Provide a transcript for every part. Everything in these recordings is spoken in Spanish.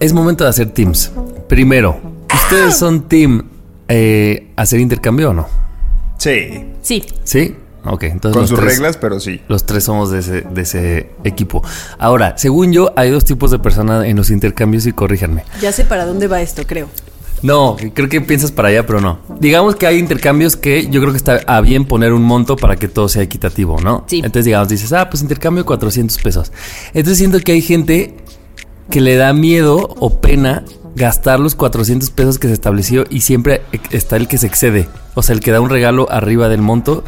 Es momento de hacer teams. Primero, ¿ustedes son team eh, hacer intercambio o no? Sí. Sí. ¿Sí? Ok, entonces Con los sus tres- reglas, pero sí. Los tres somos de ese, de ese equipo. Ahora, según yo, hay dos tipos de personas en los intercambios y corríjanme. Ya sé para dónde va esto, creo. No, creo que piensas para allá, pero no. Digamos que hay intercambios que yo creo que está a bien poner un monto para que todo sea equitativo, ¿no? Sí. Entonces, digamos, dices, ah, pues intercambio 400 pesos. Entonces siento que hay gente que le da miedo o pena gastar los 400 pesos que se estableció y siempre está el que se excede. O sea, el que da un regalo arriba del monto.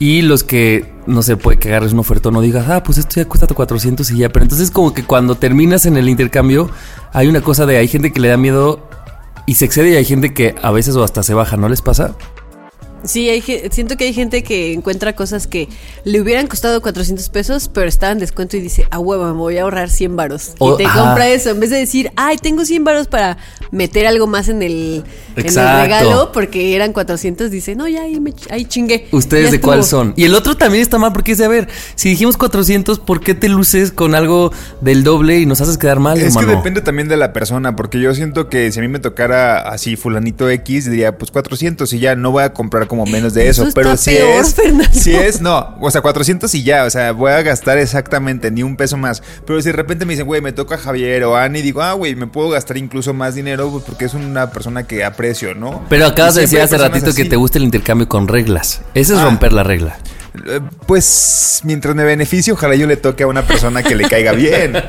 Y los que, no sé, puede que agarres una oferta no digas, ah, pues esto ya cuesta 400 y ya. Pero entonces como que cuando terminas en el intercambio, hay una cosa de, hay gente que le da miedo y se excede y hay gente que a veces o hasta se baja, ¿no les pasa? Sí, hay, siento que hay gente que encuentra cosas que le hubieran costado 400 pesos, pero está en descuento y dice, a huevo, me voy a ahorrar 100 varos. Y te ajá. compra eso, en vez de decir, ay, tengo 100 varos para meter algo más en el, en el Exacto. regalo, porque eran 400, dice, no, ya ahí, me, ahí chingué. ¿Ustedes Ya de cuál estuvo". son? Y el otro también está mal porque dice, a ver, si dijimos 400, ¿por qué te luces con algo del doble y nos haces quedar mal, Es que depende también de la persona, porque yo siento que si a mí me tocara así fulanito X, diría pues 400 y ya no voy a comprar como menos de Eso eso. está pero si peor, es, Fernando. si es, no, o sea, 400 y ya, o sea, voy a gastar exactamente ni un peso más. Pero si de repente me dicen, güey, me toca Javier o Ani, digo, ah, güey, me puedo gastar incluso más dinero pues, porque es una persona que ¿no? Pero acabas de decir hace ratito que te gusta el intercambio con reglas. Ese es Ah. romper la regla. Eh, Pues mientras me beneficie, ojalá yo le toque a una persona que le caiga bien.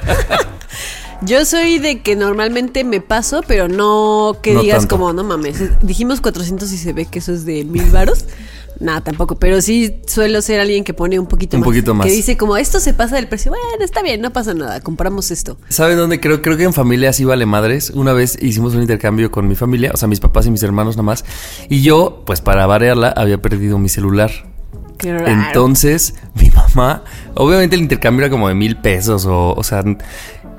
Yo soy de que normalmente me paso, pero no que No digas tanto. como, no mames, dijimos 400 y se ve que eso es de mil varos. Nada, tampoco, pero sí suelo ser alguien que pone un poquito Un más. poquito más. Que dice como, esto se pasa del precio. Bueno, está bien, no pasa nada, compramos esto. ¿Saben dónde? Creo, creo que en familia sí vale madres. Una vez hicimos un intercambio con mi familia, o sea, mis papás y mis hermanos nada más. Y yo, pues para variarla, había perdido mi celular. Qué raro. Entonces, mi mamá, obviamente el intercambio era como de mil pesos, o, o sea,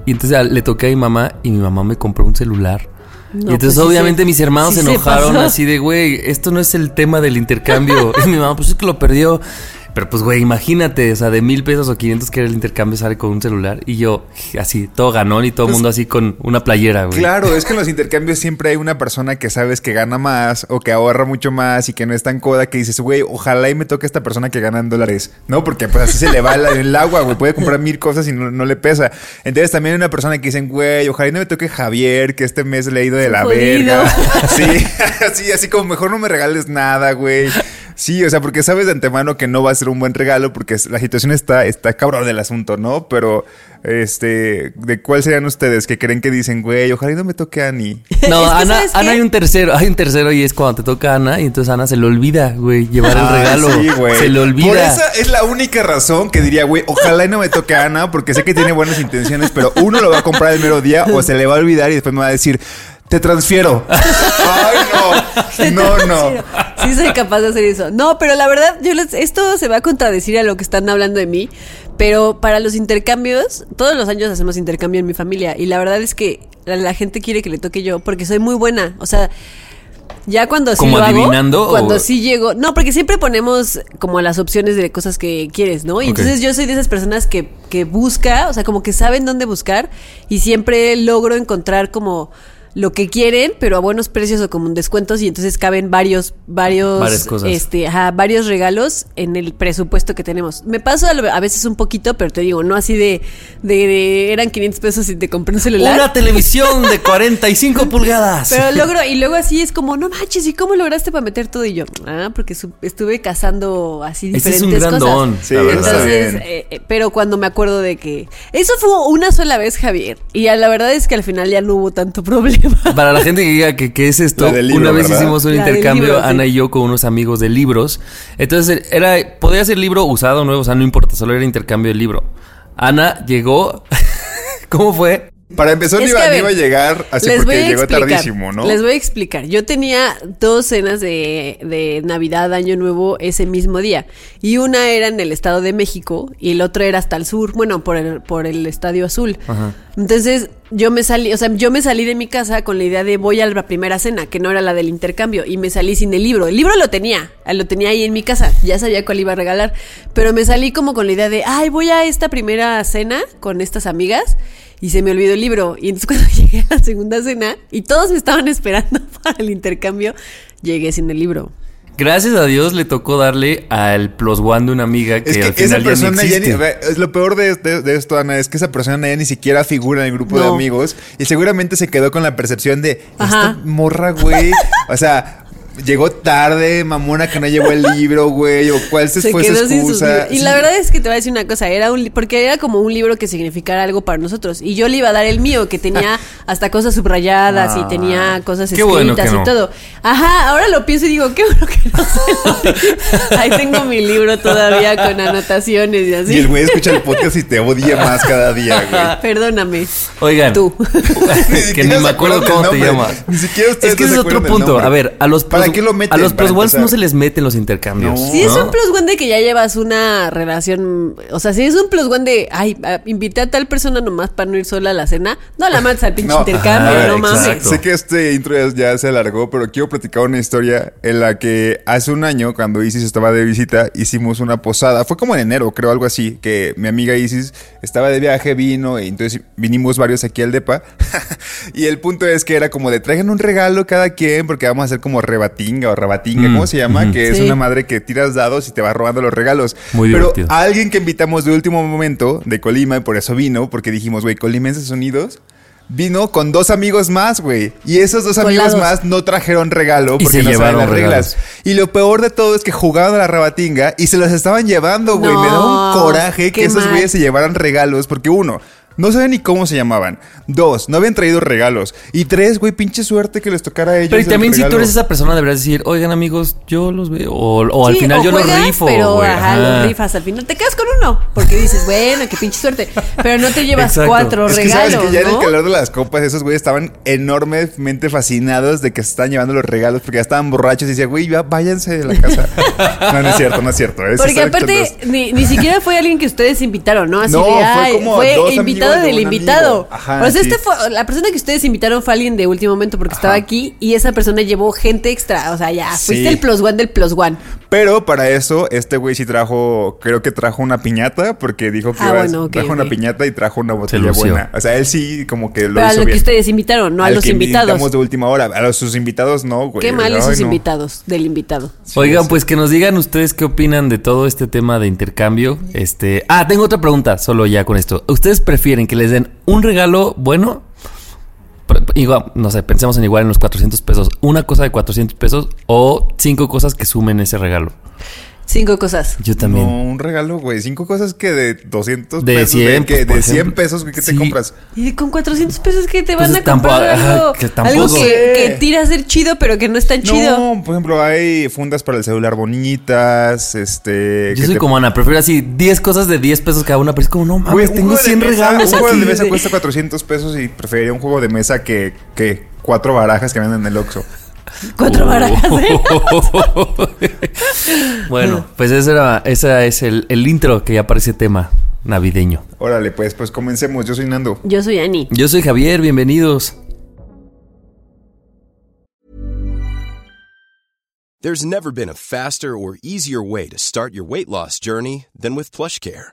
y entonces a- le toqué a mi mamá y mi mamá me compró un celular. No, y entonces pues obviamente mis hermanos sí se se enojaron pasó. así de, güey, esto no es el tema del intercambio. y mi mamá, pues es que lo perdió. Pero pues, güey, imagínate, o sea, de mil pesos o 500 que era el intercambio sale con un celular. Y yo, así, todo ganón y todo el Pues, mundo así con una playera, güey. Claro, es que en los intercambios siempre hay una persona que sabes que gana más o que ahorra mucho más y que no es tan coda que dices, güey, ojalá y me toque esta persona que gana en dólares, ¿no? Porque pues así se le va el, el agua, güey, puede comprar mil cosas y no, no le pesa. Entonces también hay una persona que dicen, güey, ojalá y no me toque Javier, que este mes le he ido de la Jodido. verga. Sí, así, así como mejor no me regales nada, güey. Sí, o sea, porque sabes de antemano que no va a ser un buen regalo porque la situación está, está cabrón del asunto, ¿no? Pero, este, ¿de cuál serían ustedes que creen que dicen, güey, ojalá y no me toque a Ani? No, Es que, Ana. Ana hay un tercero, hay un tercero y es cuando te toca a Ana y entonces Ana se le olvida, güey, llevar el Ah, regalo. sí, güey. se le olvida. Por esa es la única razón que diría, güey, ojalá y no me toque a Ana, porque sé que tiene buenas intenciones, pero uno lo va a comprar el mero día o se le va a olvidar y después me va a decir, te transfiero. Ay, no. No, no. Sí soy capaz de hacer eso. No, pero la verdad, yo les- esto se va a contradecir a lo que están hablando de mí. Pero para los intercambios, todos los años hacemos intercambio en mi familia. Y la verdad es que la, la gente quiere que le toque yo porque soy muy buena. O sea, ya cuando sí ¿Como lo hago, adivinando o- cuando sí llego. No, porque siempre ponemos como las opciones de cosas que quieres, ¿no? Y entonces yo soy de esas personas que, que busca, o sea, como que saben dónde buscar y siempre logro encontrar como lo que quieren, pero a buenos precios o con descuentos y entonces caben varios, varios, Varias cosas. este, ajá, varios regalos en el presupuesto que tenemos. Me paso a, lo- a veces un poquito, pero te digo, no así de, de, de- eran 500 pesos y te compré un celular. Una televisión de 45 pulgadas. Pero logro, y luego así es como, no manches, ¿y cómo lograste para meter todo? Y yo, ah, porque estuve cazando así Ese diferentes es un gran cosas. don, Sí. Entonces, bien. eh, eh, pero cuando me acuerdo de que eso fue una sola vez, Javier, y la verdad es que al final ya no hubo tanto problema. Para la gente que diga que qué es esto, libro, una vez ¿verdad? hicimos un La intercambio, libro, sí. Ana y yo, con unos amigos de libros. Entonces, era, podía ser libro usado o nuevo, o sea, no importa, solo era intercambio de libro. Ana llegó. ¿Cómo fue? Para empezar, Es que, iba, a ver, iba a llegar así porque llegó explicar, tardísimo, ¿no? Les voy a explicar. Yo tenía dos cenas de, de Navidad, Año Nuevo ese mismo día. Y una era en el Estado de México y el otro era hasta el sur, bueno, por el, por el Estadio Azul. Entonces yo me salí, o sea, yo me salí de mi casa con la idea de voy a la primera cena, que no era la del intercambio, y me salí sin el libro. El libro lo tenía, lo tenía ahí en mi casa, ya sabía cuál iba a regalar, pero me salí como con la idea de, ay, voy a esta primera cena con estas amigas. Y se me olvidó el libro. Y entonces cuando llegué a la segunda cena y todos me estaban esperando para el intercambio, llegué sin el libro. Gracias a Dios le tocó darle al plus one de una amiga que, Es que al esa final ya ni persona ya ni, es lo peor de, de- de esto, Ana, es que esa persona ya ni siquiera figura en el grupo de No. amigos y seguramente se quedó con la percepción de Ajá. esta morra, güey. o sea, llegó tarde, mamona que no llevó el libro, güey, o cuál se, Se fue su excusa. Y la verdad es que te voy a decir una cosa, era un porque era como un libro que significara algo para nosotros. Y yo le iba a dar el mío, que tenía hasta cosas subrayadas y tenía cosas escritas bueno que no. y todo. Ajá, ahora lo pienso y digo, qué bueno que no se lo. Ahí tengo mi libro todavía con anotaciones y así. Y el güey escucha el podcast y te odia más cada día, güey. Perdóname. Oigan, Tú. que ni me acuerdo cómo te llamas. Ni siquiera ustedes Es que no es otro punto. A ver, a los ¿Para plus- qué lo meten? A los plus ones no se les meten los intercambios. No. Si es ¿no? un plus one de que ya llevas una relación, o sea, si es un plus one de, ay, ah, invité a tal persona nomás para no ir sola a la cena, no la mates al pinche No, intercambio, ajá, no mames. Sé que este intro ya, ya se alargó, pero quiero platicar una historia en la que hace un año, cuando Isis estaba de visita, hicimos una posada. Fue como en enero, creo, algo así, que mi amiga Isis estaba de viaje, vino, y entonces vinimos varios aquí al DEPA. y el punto es que era como de traigan un regalo cada quien, porque vamos a hacer como rebatinga o rabatinga, Mm, ¿cómo se llama? Que es Sí. una madre que tiras dados y te va robando los regalos. Muy Pero divertido. a alguien que invitamos de último momento de Colima, y por eso vino, porque dijimos, güey, Colimenses Unidos. Vino con dos amigos más, güey. Y esos dos amigos Colados. más no trajeron regalo Y porque se no saben llevaron las reglas. regalos. Y lo peor de todo es que jugaban a la rebatinga y se los estaban llevando, güey. Me da un coraje que esos güeyes se llevaran regalos porque uno, no saben ni cómo se llamaban. Dos, no habían traído regalos. Y tres, güey, pinche suerte que les tocara a ellos. Pero y el también si tú eres esa persona deberías decir, oigan amigos, yo los veo. O, o al final o yo juegas, los rifo. Pero, güey. ajá, Ajá. los rifas al final. Te quedas con uno, porque dices, bueno, qué pinche suerte. Pero no te llevas Exacto. cuatro Es que regalos, sabes que ya en el calor de las copas, esos güeyes estaban enormemente fascinados de que se están llevando los regalos porque ya estaban borrachos y decían, güey, ya váyanse de la casa. no, no es cierto, no es cierto. es- Porque aparte, ni, ni siquiera fue alguien que ustedes invitaron, ¿no? Así No, de, fue ay, como fue dos amigos de del invitado. Ajá, o sea, sí. este fue, la persona que ustedes invitaron fue alguien de último momento porque estaba aquí y esa persona llevó gente extra. O sea, ya, Sí. fuiste el plus one del plus one. Pero para eso, este güey sí trajo, creo que trajo una piñata porque dijo que Ah, a- bueno, ok, trajo una piñata y trajo una botella buena. O sea, él sí como que lo Pero a lo que ustedes invitaron, no a Al los que invitados. de última hora. A los sus invitados no, güey. Qué mal esos no. invitados del invitado. Oigan, pues que nos digan ustedes qué opinan de todo este tema de intercambio. Este, ah, tengo otra pregunta, solo ya con esto. ¿Ustedes prefieren que les den un regalo bueno? Igual, no sé, pensemos en igual en los 400 pesos. Una cosa de 400 pesos o cinco cosas que sumen ese regalo. Cinco cosas. Yo también. No, un regalo, güey. Cinco cosas que de 200 De pesos. 100, de, que- pues, de 100 ejemplo. pesos, ¿qué te Sí. compras? Y con 400 pesos que te Pues van a comprar algo, que tampoco. algo que, que tira a ser chido, pero que no es tan chido. No, por ejemplo, hay fundas para el celular bonitas, este... Yo que soy te- como Ana, prefiero así 10 cosas de 10 pesos cada una, pero es como, no Güey, mames, un tengo juego de 100 mesa- regalos Un juego de mesa cuesta 400 pesos y preferiría un juego de mesa que, que cuatro barajas que venden en el Oxxo. Cuatro Oh. barajas, ¿eh? bueno, pues ese era, ese es el, el intro que ya parece tema navideño. Órale, pues, pues comencemos. Yo soy Nando. Yo soy Ani. Yo soy Javier, bienvenidos. There's never been a faster or easier way to start your weight loss journey than with PlushCare.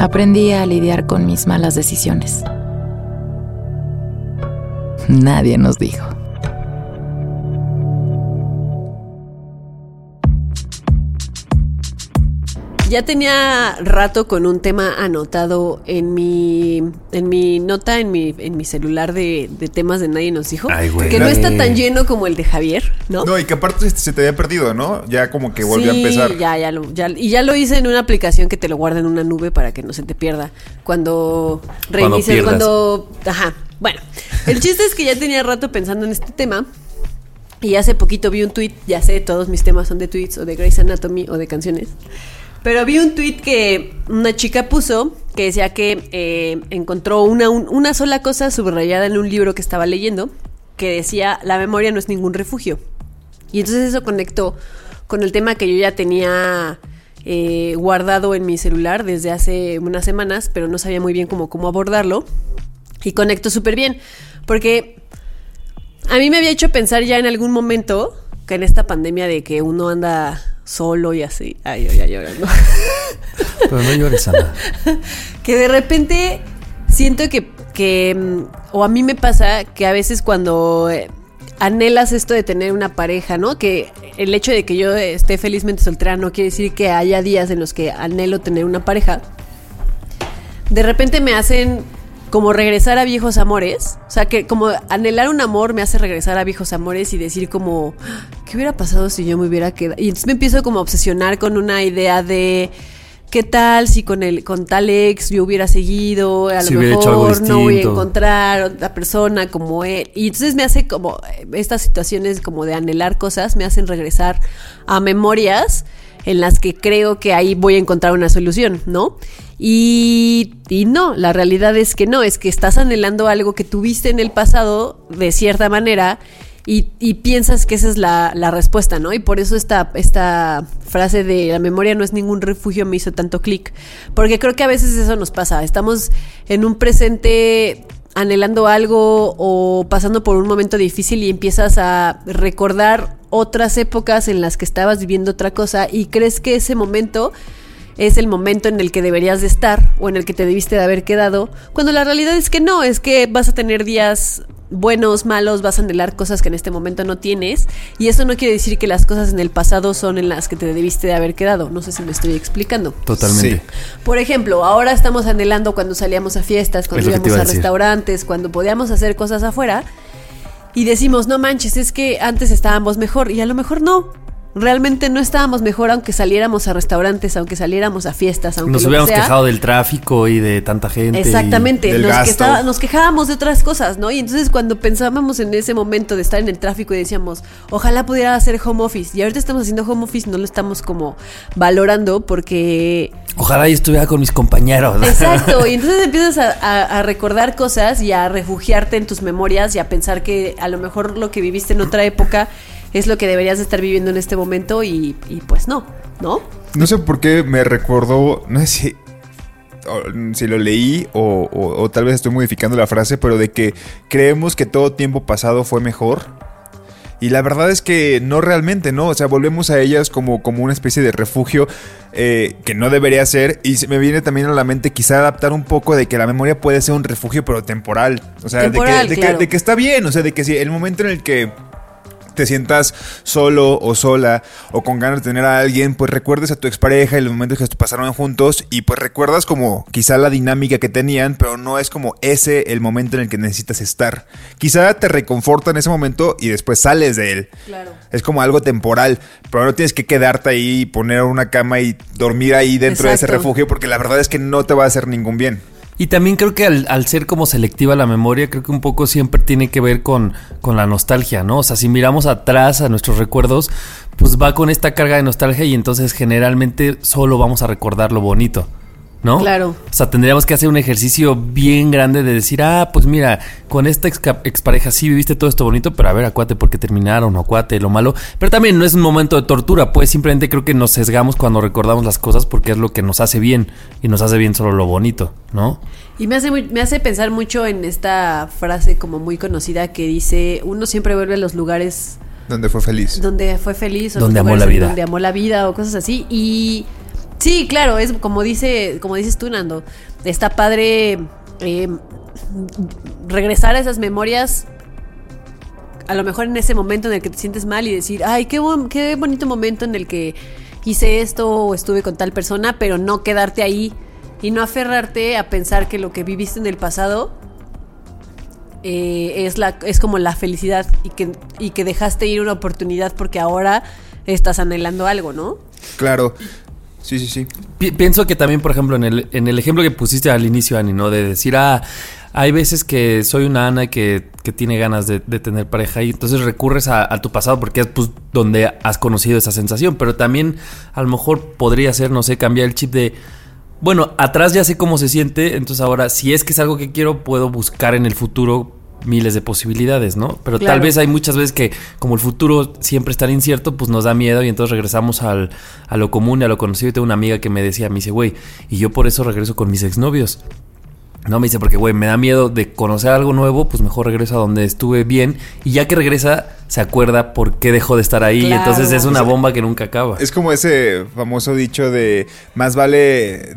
Aprendí a lidiar con mis malas decisiones. Nadie nos dijo. Ya tenía rato con un tema anotado en mi, en mi nota, en mi, en mi celular de, de temas de Nadie nos dijo. Ay, güey. que no está tan lleno como el de Javier, ¿no? No, y que aparte se- se te había perdido, ¿no? Ya como que volvió Sí, a empezar. Ya, ya lo, ya- y ya lo hice en una aplicación que te lo guarda en una nube para que no se te pierda. Cuando reinicies, pierdas. cuando. Ajá. Bueno, el chiste es que ya tenía rato pensando en este tema. Y hace poquito vi un tweet, ya sé, todos mis temas son de tweets o de Grey's Anatomy o de canciones. Pero vi un tweet que una chica puso que decía que eh, encontró una, un- una sola cosa subrayada en un libro que estaba leyendo que decía la memoria no es ningún refugio. Y entonces eso conectó con el tema que yo ya tenía eh, guardado en mi celular desde hace unas semanas, pero no sabía muy bien cómo, cómo abordarlo. Y conectó súper bien, porque a mí me había hecho pensar ya en algún momento que en esta pandemia de que uno anda solo y así, ay, yo ya llorando, Pero no llores, Ana. que de repente siento que, que, mm, o a mí me pasa que a veces cuando eh, anhelas esto de tener una pareja, ¿no? Que el hecho de que yo esté felizmente soltera no quiere decir que haya días en los que anhelo tener una pareja. De repente me hacen como regresar a viejos amores. O sea, que como anhelar un amor me hace regresar a viejos amores y decir como, ¿qué hubiera pasado si yo me hubiera quedado? Y entonces me empiezo como a obsesionar con una idea de... ¿Qué tal si con el con tal ex yo hubiera seguido? A Si lo mejor no voy a encontrar otra persona como él. Y entonces me hace como estas situaciones como de anhelar cosas, me hacen regresar a memorias en las que creo que ahí voy a encontrar una solución, ¿no? Y, y no, la realidad es que no, es que estás anhelando algo que tuviste en el pasado de cierta manera y, piensas que esa es la, la respuesta, ¿no? Y por eso esta, esta frase de la memoria no es ningún refugio me hizo tanto clic, porque creo que a veces eso nos pasa, estamos en un presente anhelando algo o pasando por un momento difícil y empiezas a recordar otras épocas en las que estabas viviendo otra cosa y crees que ese momento es el momento en el que deberías de estar o en el que te debiste de haber quedado, cuando la realidad es que no, es que vas a tener días buenos, malos, vas a anhelar cosas que en este momento no tienes y eso no quiere decir que las cosas en el pasado son en las que te debiste de haber quedado, no sé si me estoy explicando. Totalmente. Sí. Por ejemplo, ahora estamos anhelando cuando salíamos a fiestas, cuando Es íbamos a a restaurantes, cuando podíamos hacer cosas afuera y decimos, no manches, es que antes estábamos mejor y a lo mejor no. Realmente no estábamos mejor aunque saliéramos a restaurantes, aunque saliéramos a fiestas, aunque Nos que hubiéramos sea. quejado del tráfico y de tanta gente. Exactamente, nos, quejaba- nos quejábamos de otras cosas, ¿no? Y entonces cuando pensábamos en ese momento de estar en el tráfico y decíamos, ojalá pudiera hacer home office, y ahorita estamos haciendo home office, no lo estamos como valorando porque Ojalá yo estuviera con mis compañeros. Exacto, y entonces empiezas a, a- a recordar cosas y a refugiarte en tus memorias y a pensar que a lo mejor lo que viviste en otra época es lo que deberías de estar viviendo en este momento y, y pues no, ¿no? No sé por qué me recordó, no sé si, o- si lo leí o, o- o tal vez estoy modificando la frase, pero de que creemos que todo tiempo pasado fue mejor. Y la verdad es que no realmente, ¿no? O sea, volvemos a ellas como, como una especie de refugio eh, que no debería ser. Y se me viene también a la mente quizá adaptar un poco de que la memoria puede ser un refugio, pero temporal. O sea, de que- que, de que está bien, o sea, de que si el momento en el que te sientas solo o sola o con ganas de tener a alguien, pues recuerdes a tu expareja y los momentos que pasaron juntos y pues recuerdas como quizá la dinámica que tenían, pero no es como ese el momento en el que necesitas estar. Quizá te reconforta en ese momento y después sales de él. Claro. Es como algo temporal, pero no tienes que quedarte ahí y poner una cama y dormir ahí dentro de ese refugio porque la verdad es que no te va a hacer ningún bien. Y también creo que al, ser como selectiva la memoria, creo que un poco siempre tiene que ver con, con la nostalgia, ¿no? O sea, si miramos atrás a nuestros recuerdos, pues va con esta carga de nostalgia y entonces generalmente solo vamos a recordar lo bonito. ¿No? Claro. O sea, tendríamos que hacer un ejercicio bien grande de decir, ah, pues mira, con esta ex expareja sí viviste todo esto bonito, pero a ver, acuate, ¿por qué terminaron? O acuate, lo malo. Pero también no es un momento de tortura, pues simplemente creo que nos sesgamos cuando recordamos las cosas porque es lo que nos hace bien y nos hace bien solo lo bonito, ¿no? Y me hace, muy- me hace pensar mucho en esta frase como muy conocida que dice, uno siempre vuelve a los lugares Donde fue feliz. donde fue feliz o Donde amó la vida. donde amó la vida o cosas así y sí claro es como dice como dices tú Nando está padre eh, regresar a esas memorias a lo mejor en ese momento en el que te sientes mal y decir ay qué, bon- qué bonito momento en el que hice esto o estuve con tal persona pero no quedarte ahí y no aferrarte a pensar que lo que viviste en el pasado eh, es, la, es como la felicidad y que, y que dejaste ir una oportunidad porque ahora estás anhelando algo, ¿no? Claro. Sí, sí, sí. Pi- pienso que también, por ejemplo, en el, en el ejemplo que pusiste al inicio, Ani, ¿no? De decir, ah, hay veces que soy una Ana que, que tiene ganas de, tener pareja y entonces recurres a, a tu pasado porque es pues, donde has conocido esa sensación, pero también a lo mejor podría ser, no sé, cambiar el chip de, bueno, atrás ya sé cómo se siente, entonces ahora si es que es algo que quiero, puedo buscar en el futuro miles de posibilidades, ¿no? Pero tal vez hay muchas veces que como el futuro siempre es tan incierto, pues nos da miedo y entonces regresamos al, a lo común y a lo conocido. Y tengo una amiga que me decía, me dice, güey, y yo por eso regreso con mis exnovios. No, me dice, porque, güey, me da miedo de conocer algo nuevo, pues mejor regreso a donde estuve bien. Y ya que regresa, se acuerda por qué dejó de estar ahí. Claro. Entonces es una bomba que nunca acaba. Es como ese famoso dicho de más vale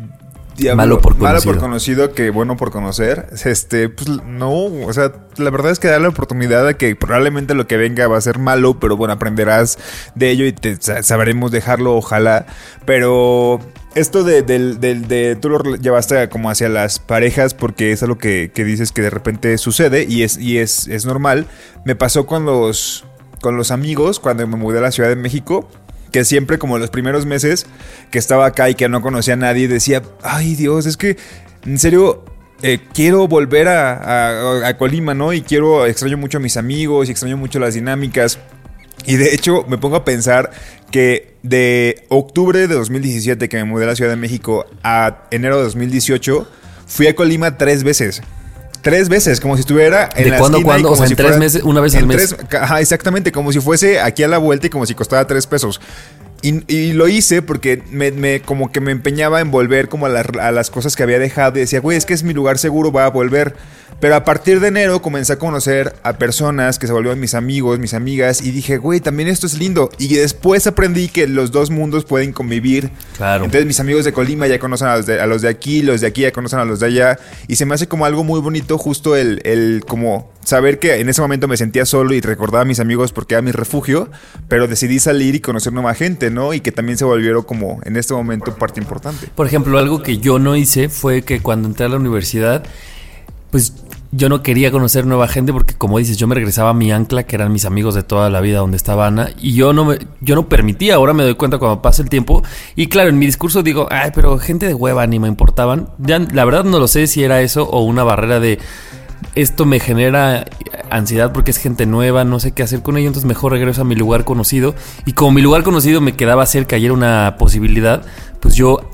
diablo- Malo por malo por conocido. conocido que bueno por conocer. Este, pues no, o sea, la verdad es que da la oportunidad de que probablemente lo que venga va a ser malo, pero bueno, aprenderás de ello y te sa- sabremos dejarlo, ojalá. Pero esto de, del- de- tú lo llevaste como hacia las parejas porque es algo que, que dices que de repente sucede y es, y es, es normal. Me pasó con los, con los amigos cuando me mudé a la Ciudad de México que siempre como los primeros meses que estaba acá y que no conocía a nadie decía, ay Dios, es que en serio eh, quiero volver a, a- a Colima, ¿no? Y quiero, extraño mucho a mis amigos y extraño mucho las dinámicas. Y de hecho me pongo a pensar que de octubre de 2017 que me mudé a la Ciudad de México a enero de 2018 fui a Colima tres veces. Tres veces, como si estuviera en ¿De la cuándo cuándo? O como sea, en si tres fuera- meses, una vez al en mes. tres- Ajá, exactamente, como si fuese aquí a la vuelta y como si costara tres pesos. Y, y lo hice porque me, me- como que me empeñaba en volver como a, la- a las cosas que había dejado y decía, güey, es que es mi lugar seguro, va a volver. Pero a partir de enero comencé a conocer a personas que se volvieron mis amigos, mis amigas y dije, güey, también esto es lindo. Y después aprendí que los dos mundos pueden convivir. Claro. Entonces mis amigos de Colima ya conocen a los de, a los de aquí, los de aquí ya conocen a los de allá. Y se me hace como algo muy bonito justo el, el como saber que en ese momento me sentía solo y recordaba a mis amigos porque era mi refugio, pero decidí salir y conocer nueva gente, ¿no? Y que también se volvieron como en este momento parte importante. Por ejemplo, algo que yo no hice fue que cuando entré a la universidad, pues yo no quería conocer nueva gente porque como dices, yo me regresaba a mi ancla, que eran mis amigos de toda la vida donde estaba Ana, y yo no me, yo no permitía, ahora me doy cuenta cuando pasa el tiempo, y claro, en mi discurso digo, ay, pero gente de hueva ni me importaban. Ya, la verdad no lo sé si era eso o una barrera de esto me genera ansiedad porque es gente nueva, no sé qué hacer con ello, entonces mejor regreso a mi lugar conocido. Y como mi lugar conocido me quedaba cerca y era una posibilidad, pues yo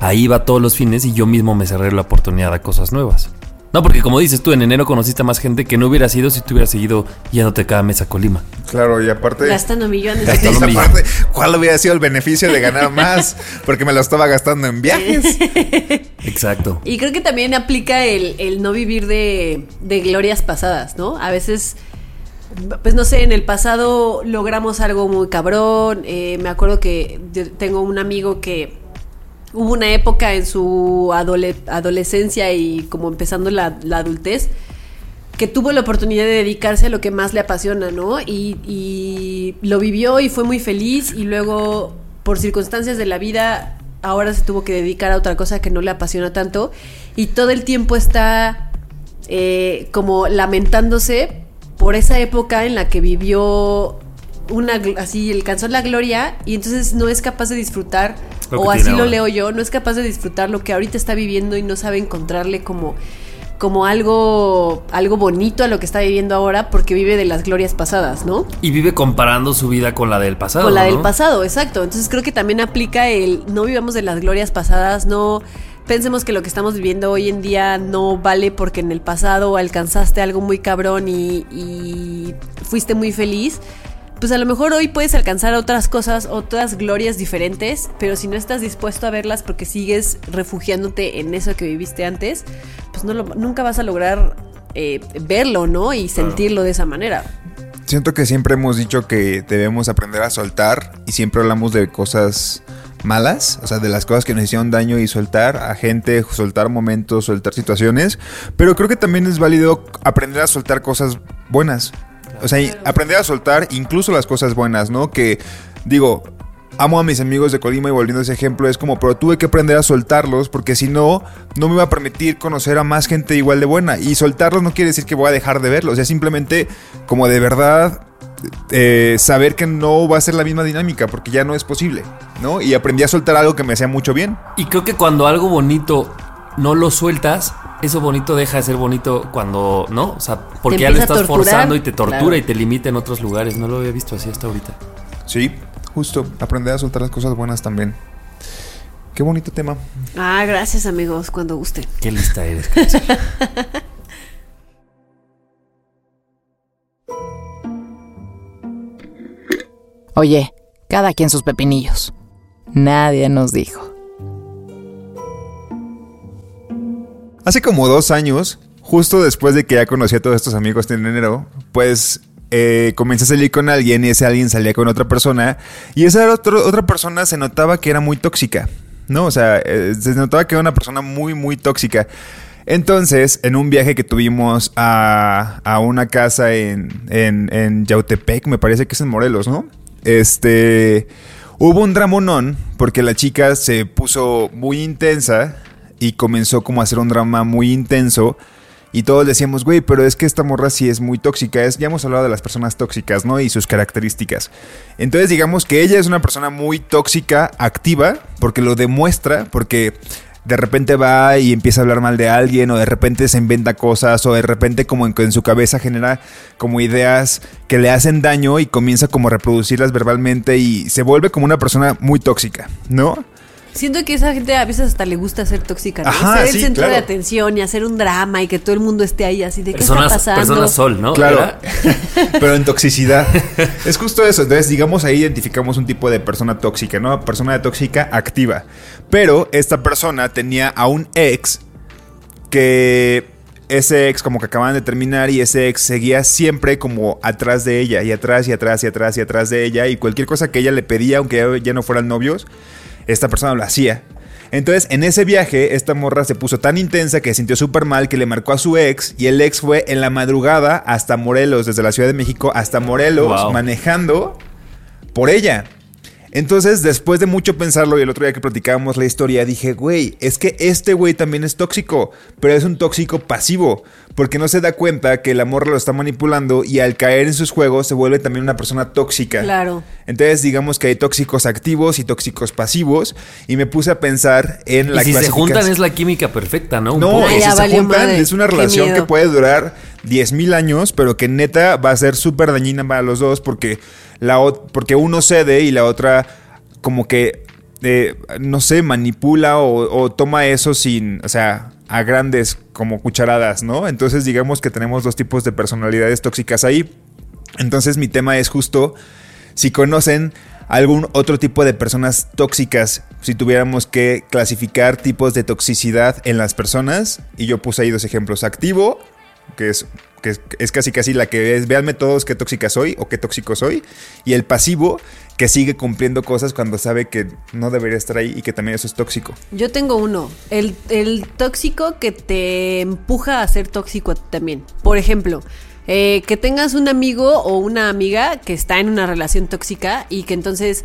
ahí iba todos los fines y yo mismo me cerré la oportunidad a cosas nuevas. No, porque como dices tú, en enero conociste a más gente que no hubiera sido si tú hubieras seguido yéndote cada mes a Colima. Claro, y aparte... Gastando millones. Gastando y millones. aparte, ¿cuál hubiera sido el beneficio de ganar más? Porque me lo estaba gastando en viajes. Exacto. Y creo que también aplica el, el no vivir de, de glorias pasadas, ¿no? A veces, pues no sé, en el pasado logramos algo muy cabrón. eh, me acuerdo que tengo un amigo que hubo una época en su adole- adolescencia y como empezando la, adultez que tuvo la oportunidad de dedicarse a lo que más le apasiona, ¿no? Y, y lo vivió y fue muy feliz y luego por circunstancias de la vida ahora se tuvo que dedicar a otra cosa que no le apasiona tanto y todo el tiempo está eh, como lamentándose por esa época en la que vivió una así alcanzó la gloria y entonces no es capaz de disfrutar o así lo leo yo, no es capaz de disfrutar lo que ahorita está viviendo y no sabe encontrarle como como algo algo bonito a lo que está viviendo ahora porque vive de las glorias pasadas, ¿no? Y vive comparando su vida con la del pasado. Con la del pasado, exacto. Entonces creo que también aplica el no vivamos de las glorias pasadas, no pensemos que lo que estamos viviendo hoy en día no vale porque en el pasado alcanzaste algo muy cabrón y, y fuiste muy feliz. Pues a lo mejor hoy puedes alcanzar otras cosas, otras glorias diferentes, pero si no estás dispuesto a verlas porque sigues refugiándote en eso que viviste antes, pues no lo- nunca vas a lograr eh, verlo, ¿no? Y sentirlo de esa manera. Siento que siempre hemos dicho que debemos aprender a soltar y siempre hablamos de cosas malas, o sea, de las cosas que nos hicieron daño y soltar a gente, soltar momentos, soltar situaciones, pero creo que también es válido aprender a soltar cosas buenas. O sea, aprender a soltar incluso las cosas buenas, ¿no? Que digo, amo a mis amigos de Colima y volviendo a ese ejemplo, es como, pero tuve que aprender a soltarlos porque si no, no me iba a permitir conocer a más gente igual de buena. Y soltarlos no quiere decir que voy a dejar de verlos, es simplemente como de verdad eh, saber que no va a ser la misma dinámica porque ya no es posible, ¿no? Y aprendí a soltar algo que me hacía mucho bien. Y creo que cuando algo bonito no lo sueltas, eso bonito deja de ser bonito cuando, ¿no? O sea, porque ya lo estás torturar. forzando y te tortura Claro. y te limita en otros lugares. No lo había visto así hasta ahorita. Sí, justo, aprender a soltar las cosas buenas también. Qué bonito tema. Ah, gracias amigos, cuando guste. Qué lista eres. Oye, cada quien sus pepinillos. Nadie nos dijo. Hace como dos años, justo después de que ya conocí a todos estos amigos en enero, pues eh, comencé a salir con alguien y ese alguien salía con otra persona y esa otra persona se notaba que era muy tóxica, ¿no? O sea, eh, se notaba que era una persona muy, muy tóxica. Entonces, en un viaje que tuvimos a, a una casa en, en, en Yautepec, me parece que es en Morelos, ¿no? Este, hubo un dramonón porque la chica se puso muy intensa y comenzó como a hacer un drama muy intenso. Y todos decíamos, güey, pero es que esta morra sí es muy tóxica. Es, ya hemos hablado de las personas tóxicas, ¿no? Y sus características. Entonces, digamos que ella es una persona muy tóxica, activa, porque lo demuestra, porque de repente va y empieza a hablar mal de alguien, o de repente se inventa cosas, o de repente como en, en su cabeza genera como ideas que le hacen daño y comienza como a reproducirlas verbalmente y se vuelve como una persona muy tóxica, ¿no? Siento que esa gente a veces hasta le gusta ser tóxica, ¿no? Ajá, ser el centro claro. de atención y hacer un drama y que todo el mundo esté ahí así de qué está Personas, pasando. personas sol, ¿no? Claro. Pero en toxicidad. es justo eso. Entonces, digamos, ahí identificamos un tipo de persona tóxica, ¿no? Persona tóxica activa. Pero esta persona tenía a un ex que ese ex como que acaban de terminar y ese ex seguía siempre como atrás de ella y atrás y atrás y atrás y atrás de ella y cualquier cosa que ella le pedía, aunque ya no fueran novios, esta persona lo hacía. Entonces, en ese viaje, esta morra se puso tan intensa que se sintió súper mal que le marcó a su ex y el ex fue en la madrugada hasta Morelos, desde la Ciudad de México hasta Morelos, Wow. manejando por ella. Entonces, después de mucho pensarlo y el otro día que platicábamos la historia, dije, güey, es que este güey también es tóxico, pero es un tóxico pasivo, porque no se da cuenta que el amor lo está manipulando y al caer en sus juegos se vuelve también una persona tóxica. Claro. Entonces, digamos que hay tóxicos activos y tóxicos pasivos, y me puse a pensar en la Y si se juntan es la química perfecta, ¿no? Un no, si ya se juntan madre. es una relación que puede durar 10.000 años, pero que neta va a ser súper dañina para los dos porque, la, porque uno cede y la otra como que, eh, no sé, manipula o, o toma eso sin, o sea, a grandes como cucharadas, ¿no? Entonces digamos que tenemos dos tipos de personalidades tóxicas ahí. Entonces mi tema es justo si conocen algún otro tipo de personas tóxicas, si tuviéramos que clasificar tipos de toxicidad en las personas, y yo puse ahí dos ejemplos, activo, que es, que es, casi casi la que es, véanme todos qué tóxica soy o qué tóxico soy, y el pasivo, que sigue cumpliendo cosas cuando sabe que no debería estar ahí y que también eso es tóxico. Yo tengo uno, el, el tóxico que te empuja a ser tóxico también. Por ejemplo, eh, que tengas un amigo o una amiga que está en una relación tóxica y que entonces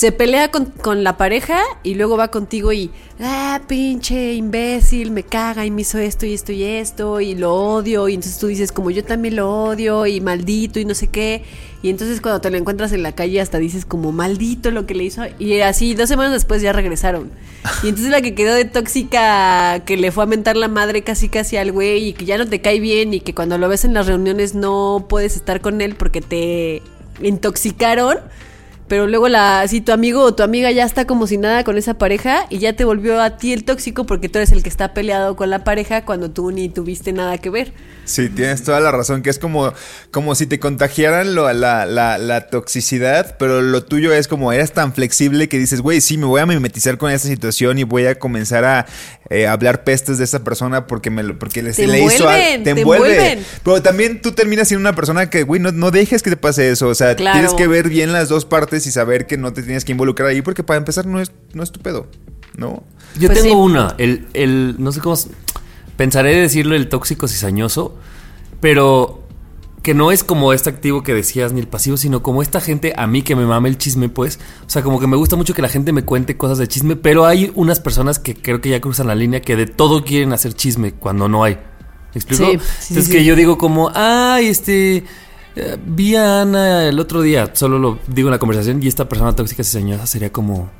se pelea con, con la pareja y luego va contigo y, ah, pinche imbécil, me caga y me hizo esto y esto y esto y lo odio. Y entonces tú dices, como yo también lo odio y maldito y no sé qué. Y entonces cuando te lo encuentras en la calle hasta dices como maldito lo que le hizo. Y así, dos semanas después ya regresaron. Y entonces la que quedó de tóxica, que le fue a mentar la madre casi casi al güey y que ya no te cae bien y que cuando lo ves en las reuniones no puedes estar con él porque te intoxicaron. Pero luego la, si tu amigo o tu amiga ya está como si nada con esa pareja y ya te volvió a ti el tóxico porque tú eres el que está peleado con la pareja cuando tú ni tuviste nada que ver. Sí, tienes toda la razón, que es como, como si te contagiaran la, la, la toxicidad, pero lo tuyo es como eres tan flexible que dices, güey, sí, me voy a mimetizar con esta situación y voy a comenzar a eh, hablar pestes de esta persona porque me lo, porque le, Te le hizo envuelven, Te te envuelve. envuelven. Pero también tú terminas siendo una persona que, güey, no, no dejes que te pase eso. O sea, Claro. tienes que ver bien las dos partes y saber que no te tienes que involucrar ahí porque para empezar no es, no es tu pedo, ¿no? Yo Pues tengo sí. una, el, el, no sé cómo, pensaré decirlo el tóxico cizañoso, pero que no es como este activo que decías ni el pasivo, sino como esta gente, a mí que me mame el chisme, pues, o sea, como que me gusta mucho que la gente me cuente cosas de chisme, pero hay unas personas que creo que ya cruzan la línea que de todo quieren hacer chisme cuando no hay. ¿Me explico? Sí, sí, Entonces sí. que yo digo como, ay, este... eh, Vi a Ana el otro día, solo lo digo en la conversación, y esta persona tóxica cizañosa sería como...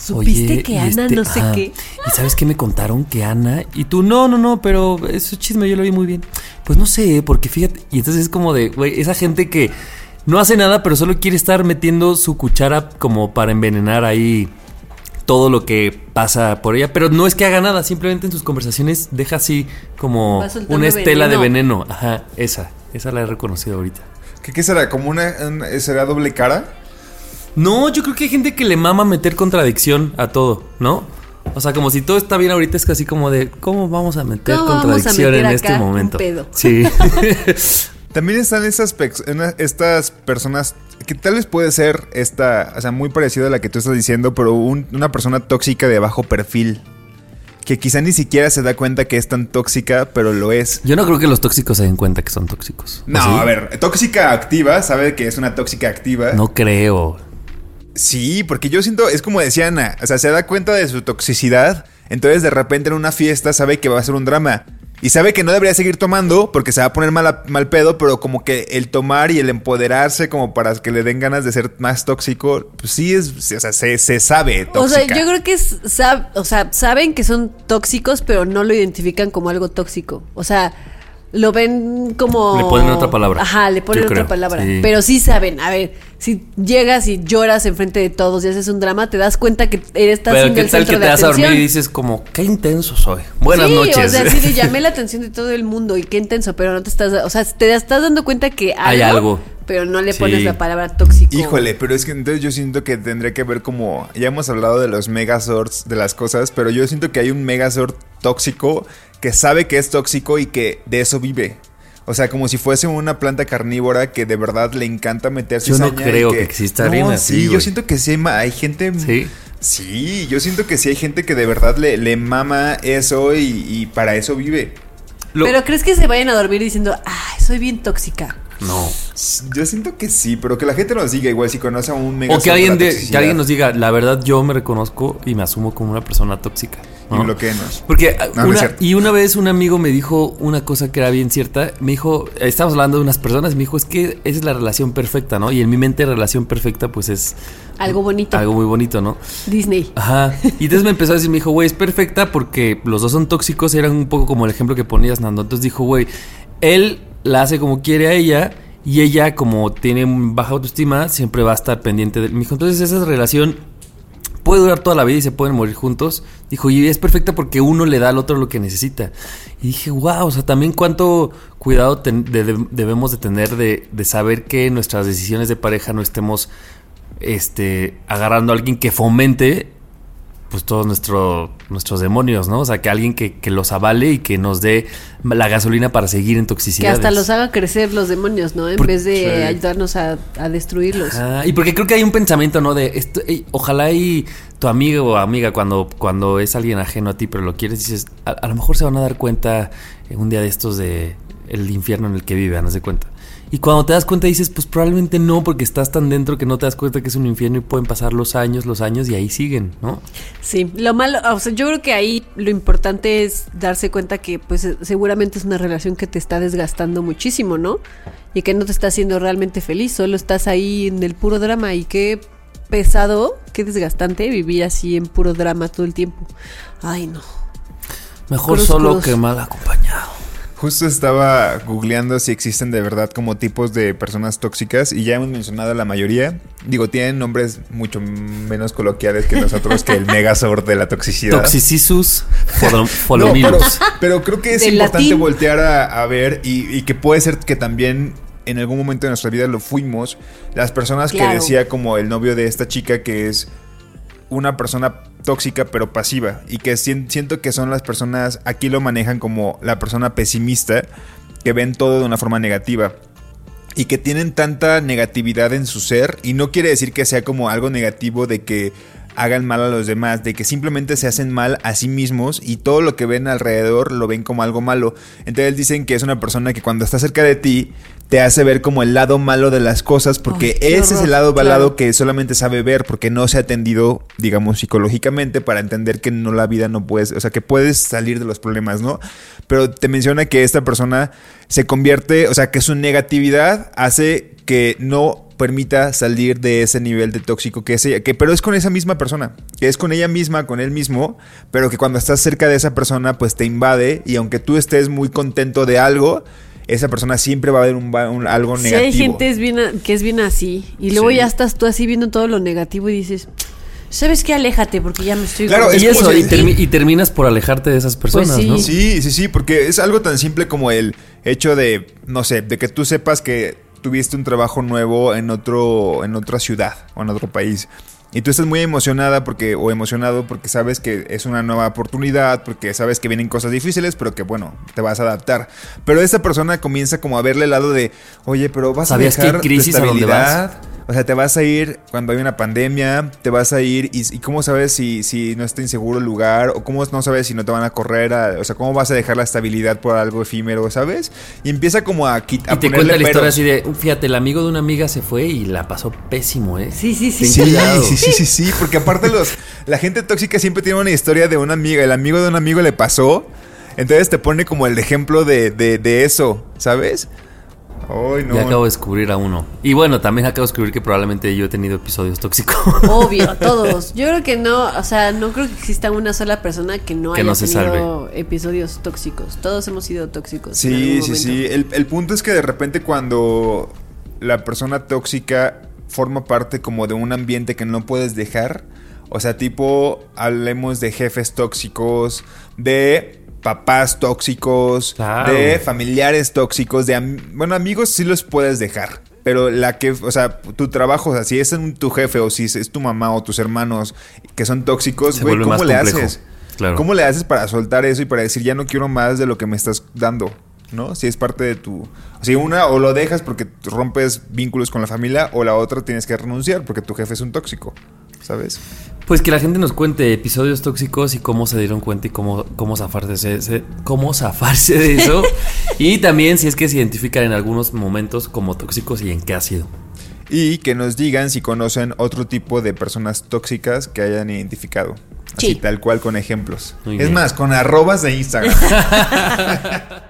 ¿Supiste "Oye, que Ana no sé ajá, qué? ¿Y sabes qué me contaron? Que Ana. Y tú, no, no, no, pero eso es chisme, yo lo vi muy bien. Pues no sé, porque fíjate. Y entonces es como de, güey, esa gente que no hace nada, pero solo quiere estar metiendo su cuchara como para envenenar ahí todo lo que pasa por ella. Pero no es que haga nada, simplemente en sus conversaciones deja así como una estela de veneno. Ajá, esa. Esa la he reconocido ahorita. ¿Qué, qué será? ¿Como una, un- será doble cara? No, yo creo que hay gente que le mama meter contradicción a todo, ¿no? O sea, como si todo está bien ahorita es casi como de ¿cómo vamos a meter ¿Cómo vamos a contradicción meter en acá este un momento? pedo? Sí. También están esas estas personas que tal vez puede ser esta, o sea, muy parecida a la que tú estás diciendo, pero un- una persona tóxica de bajo perfil. Que quizá ni siquiera se da cuenta que es tan tóxica, pero lo es. yo no creo que los tóxicos se den cuenta que son tóxicos. ¿O No, sí? a ver, tóxica activa, sabe que es una tóxica activa. No creo. Sí, porque yo siento, es como decía Ana, o sea, se da cuenta de su toxicidad, entonces de repente en una fiesta sabe que va a ser un drama. Y sabe que no debería seguir tomando porque se va a poner mal, mal pedo, pero como que el tomar y el empoderarse como para que le den ganas de ser más tóxico, pues sí es, o sea, se, se sabe tóxica. O sea, yo creo que es, sab- o sea, saben que son tóxicos, pero no lo identifican como algo tóxico. O sea, lo ven como... Le ponen otra palabra. Ajá, le ponen Yo otra creo, palabra. sí. Pero sí saben, a ver, si llegas y lloras enfrente de todos y haces un drama, te das cuenta que eres estás Pero qué el tal que centro te de vas a dormir y dices como, qué intenso soy. Buenas sí, noches. o sea, sí, le llamé la atención de todo el mundo y qué intenso, pero no te estás, o sea, te estás dando cuenta que Hay algo. Pero no le Sí. pones la palabra tóxico. Híjole, pero es que entonces yo siento que tendría que ver como. Ya hemos hablado de los megazords de las cosas, pero yo siento que hay un megazord tóxico que sabe que es tóxico y que de eso vive. O sea, como si fuese una planta carnívora que de verdad le encanta meter Yo no creo que exista alguien No, así, Sí, yo siento que sí hay, hay gente. Sí. Sí, yo siento que sí hay gente que de verdad le, le mama eso y, y para eso vive. Lo- Pero crees que se vayan a dormir diciendo, ay, soy bien tóxica. No. Yo siento que sí, pero que la gente nos diga igual si conoce a un O megazord. que alguien, de que alguien nos diga, la verdad yo me reconozco y me asumo como una persona tóxica. Y ¿no? bloqueenos. Porque No, es una, y una vez un amigo me dijo una cosa que era bien cierta. Me dijo, estábamos hablando de unas personas, me dijo, es que esa es la relación perfecta, ¿no? Y en mi mente relación perfecta pues es Algo bonito. algo muy bonito, ¿no? Disney. Ajá. Y entonces me empezó a decir, me dijo, güey, es perfecta porque los dos son tóxicos, eran un poco como el ejemplo que ponías, Nando. Entonces dijo, güey, él la hace como quiere a ella y ella como tiene baja autoestima, siempre va a estar pendiente de él. Me dijo, entonces esa relación puede durar toda la vida y se pueden morir juntos. Dijo, y es perfecta porque uno le da al otro lo que necesita. Y dije, wow, o sea, también cuánto cuidado debemos de tener de, de saber que nuestras decisiones de pareja no estemos este, agarrando a alguien que fomente pues todos nuestro, nuestros demonios, ¿no? O sea, que alguien que, que los avale y que nos dé la gasolina para seguir en Que toxicidades. hasta los haga crecer los demonios, ¿no? En Por- vez de sí. ayudarnos a, a destruirlos. Ah, y porque creo que hay un pensamiento, ¿no? De esto, ojalá y tu amigo o amiga cuando, cuando es alguien ajeno a ti, pero lo quieres, dices, a, a lo mejor se van a dar cuenta en un día de estos de el infierno en el que vive, no se cuenta. Y cuando te das cuenta dices, pues probablemente no, porque estás tan dentro que no te das cuenta que es un infierno y pueden pasar los años, los años y ahí siguen, ¿no? Sí, lo malo, o sea, yo creo que ahí lo importante es darse cuenta que pues seguramente es una relación que te está desgastando muchísimo, ¿no? Y que no te está haciendo realmente feliz, solo estás ahí en el puro drama y qué pesado, qué desgastante vivir así en puro drama todo el tiempo. Ay, no. Mejor Cruz, solo cruz. que mal acompañado. Justo estaba googleando si existen de verdad como tipos de personas tóxicas y ya hemos mencionado la mayoría. Digo, tienen nombres mucho menos coloquiales que nosotros, que el megazord de la toxicidad. Toxicisus folo- No, pero, creo que es Del importante latín. voltear a, a ver y, y que puede ser que también en algún momento de nuestra vida lo fuimos. Las personas que decía como el novio de esta chica que es una persona tóxica pero pasiva y que sien- siento que son las personas, aquí lo manejan como la persona pesimista que ven todo de una forma negativa y que tienen tanta negatividad en su ser y no quiere decir que sea como algo negativo de que hagan mal a los demás, de que simplemente se hacen mal a sí mismos y todo lo que ven alrededor lo ven como algo malo. Entonces dicen que es una persona que cuando está cerca de ti te hace ver como el lado malo de las cosas porque ese es el lado claro. balado que solamente sabe ver porque no se ha atendido, digamos, psicológicamente para entender que no la vida no puedes, o sea, que puedes salir de los problemas, ¿no? Pero te menciona que esta persona se convierte, o sea, que su negatividad hace que no permita salir de ese nivel de tóxico que es ella, que pero es con esa misma persona, que es con ella misma, con él mismo, pero que cuando estás cerca de esa persona pues te invade y aunque tú estés muy contento de algo, esa persona siempre va a ver un, un- algo Sí, negativo. hay gente es bien, a- que es bien así. Y luego Sí. ya estás tú así viendo todo lo negativo y dices, ¿sabes qué? Aléjate porque ya me estoy... Claro, es y eso, si- y, termi- y terminas por alejarte de esas personas, sí. ¿no? Sí, sí, sí, porque es algo tan simple como el hecho de, no sé, de que tú sepas que tuviste un trabajo nuevo en otro, en otra ciudad o en otro país. Y tú estás muy emocionada porque, o emocionado porque sabes que es una nueva oportunidad, porque sabes que vienen cosas difíciles, pero que bueno, te vas a adaptar. Pero esta persona comienza como a verle el lado de, oye, pero vas ¿Sabías a que dejar tu crisis a donde vas? O sea, te vas a ir cuando hay una pandemia, te vas a ir y, y cómo sabes si, si no está inseguro el lugar o cómo no sabes si no te van a correr, a- o sea, cómo vas a dejar la estabilidad por algo efímero, ¿sabes? Y empieza como a, quit- a Y te cuenta la historia así de, "Uh, fíjate, el amigo de una amiga se fue y la pasó pésimo, ¿eh? Sí, sí, sí. Sí, sí, sí, sí, sí, porque aparte los, la gente tóxica siempre tiene una historia de una amiga, el amigo de un amigo le pasó, entonces te pone como el ejemplo de, de, de eso, ¿sabes? Ay, no. Ya acabo de descubrir a uno. Y bueno, también acabo de descubrir que probablemente yo he tenido episodios tóxicos. Obvio, todos. Yo creo que no, o sea, no creo que exista una sola persona que no Que haya no se tenido episodios tóxicos. Todos hemos sido tóxicos. Sí, sí, sí. El, el punto es que de repente cuando la persona tóxica forma parte como de un ambiente que no puedes dejar, o sea, tipo, hablemos de jefes tóxicos, de papás tóxicos, Claro. de familiares tóxicos, de am- bueno, amigos sí los puedes dejar. Pero la que, o sea, tu trabajo, o sea, si es un- tu jefe o si es, tu mamá o tus hermanos que son tóxicos, Se güey, ¿cómo le complejo. haces? Claro. ¿Cómo le haces para soltar eso y para decir ya no quiero más de lo que me estás dando? ¿No? Si es parte de tu. O sea, una o lo dejas porque rompes vínculos con la familia, o la otra tienes que renunciar porque tu jefe es un tóxico. ¿Sabes? Pues que la gente nos cuente episodios tóxicos y cómo se dieron cuenta y cómo, cómo zafarse, se- se- cómo zafarse de eso. y también si es que se identifican en algunos momentos como tóxicos y en qué ha sido. Y que nos digan si conocen otro tipo de personas tóxicas que hayan identificado. Así Sí. tal cual con ejemplos. Muy es bien. más, con arrobas de Instagram.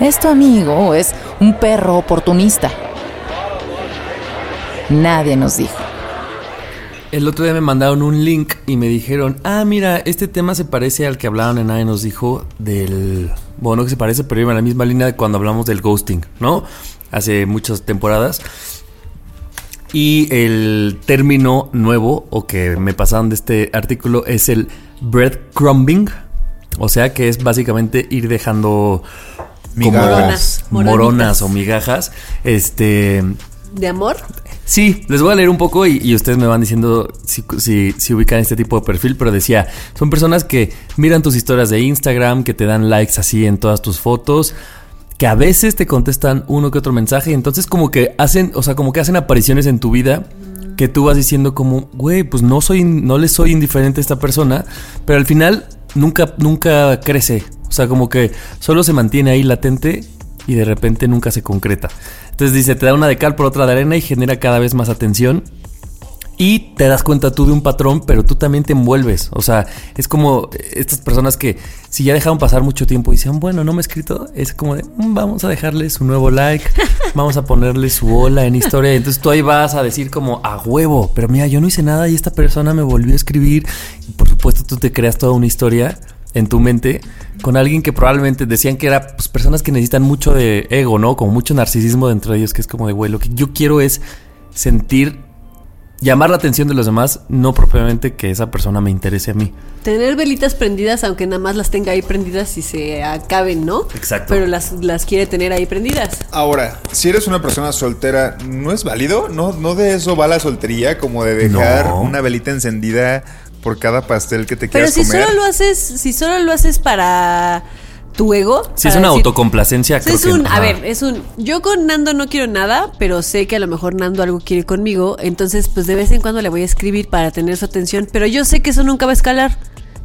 ¿Es tu amigo es un perro oportunista? Nadie nos dijo. El otro día me mandaron un link y me dijeron, ah, mira, este tema se parece al que hablaron en Nadie nos dijo del... Bueno, no que se parece, pero iba en la misma línea de cuando hablamos del ghosting, ¿no? Hace muchas temporadas. Y el término nuevo o que me pasaron de este artículo es el breadcrumbing. O sea que es básicamente ir dejando Migajas. Moronas, moronas o migajas. Este. ¿De amor? Sí, les voy a leer un poco y, y ustedes me van diciendo si, si- si ubican este tipo de perfil, pero decía, son personas que miran tus historias de Instagram, que te dan likes así en todas tus fotos, que a veces te contestan uno que otro mensaje, entonces como que hacen, o sea, como que hacen apariciones en tu vida que tú vas diciendo como, güey, pues no soy, no le soy indiferente a esta persona, pero al final nunca, nunca crece, o sea, como que solo se mantiene ahí latente y de repente nunca se concreta. Entonces dice, te da una de cal por otra de arena y genera cada vez más atención. Y te das cuenta tú de un patrón, pero tú también te envuelves. O sea, es como estas personas que si ya dejaron pasar mucho tiempo y dicen, bueno, no me he escrito, es como de, "Mm, vamos a dejarle su nuevo like, vamos a ponerle su hola en historia. Entonces tú ahí vas a decir como, a huevo, pero mira, yo no hice nada y esta persona me volvió a escribir. Supuesto tú te creas toda una historia en tu mente con alguien que probablemente decían que era pues, personas que necesitan mucho de ego, ¿no? Como mucho narcisismo dentro de ellos, que es como de, güey, lo que yo quiero es sentir, llamar la atención de los demás, no propiamente que esa persona me interese a mí. Tener velitas prendidas, aunque nada más las tenga ahí prendidas y se acaben, ¿no? Exacto. Pero las, las quiere tener ahí prendidas. Ahora, si eres una persona soltera, ¿no es válido? ¿No, no de eso va la soltería? Como de dejar No. una velita encendida por cada pastel que te Pero quieras si comer. solo lo haces, si solo lo haces para tu ego. Si es una decir- autocomplacencia, creo es que un, a ver, es un, yo con Nando no quiero nada, pero sé que a lo mejor Nando algo quiere conmigo, entonces pues de vez en cuando le voy a escribir para tener su atención, pero yo sé que eso nunca va a escalar,